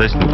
сосну.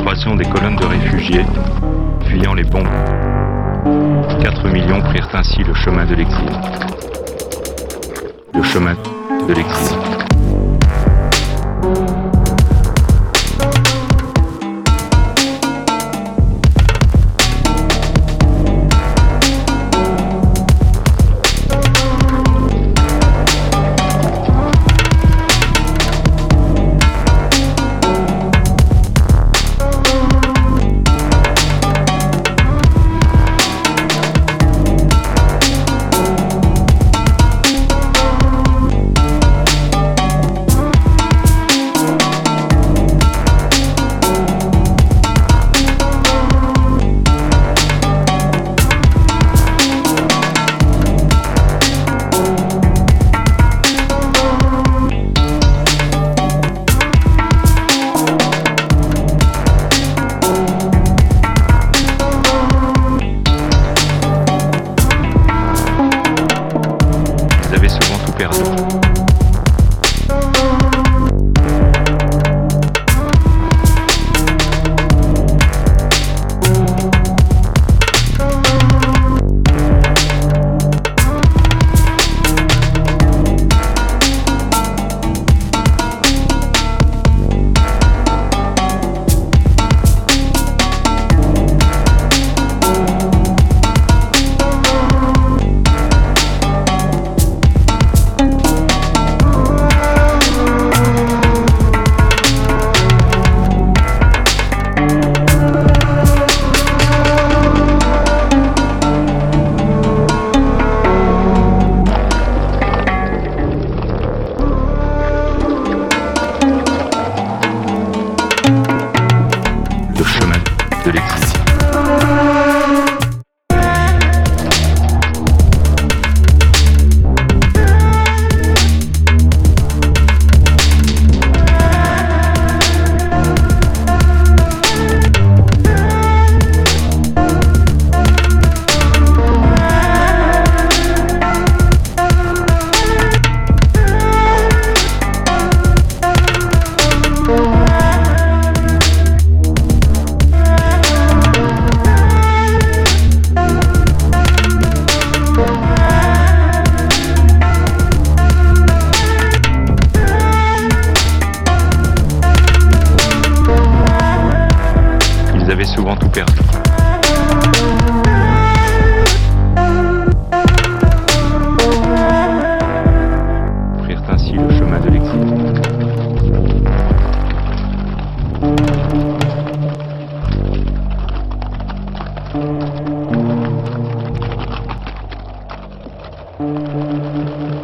Música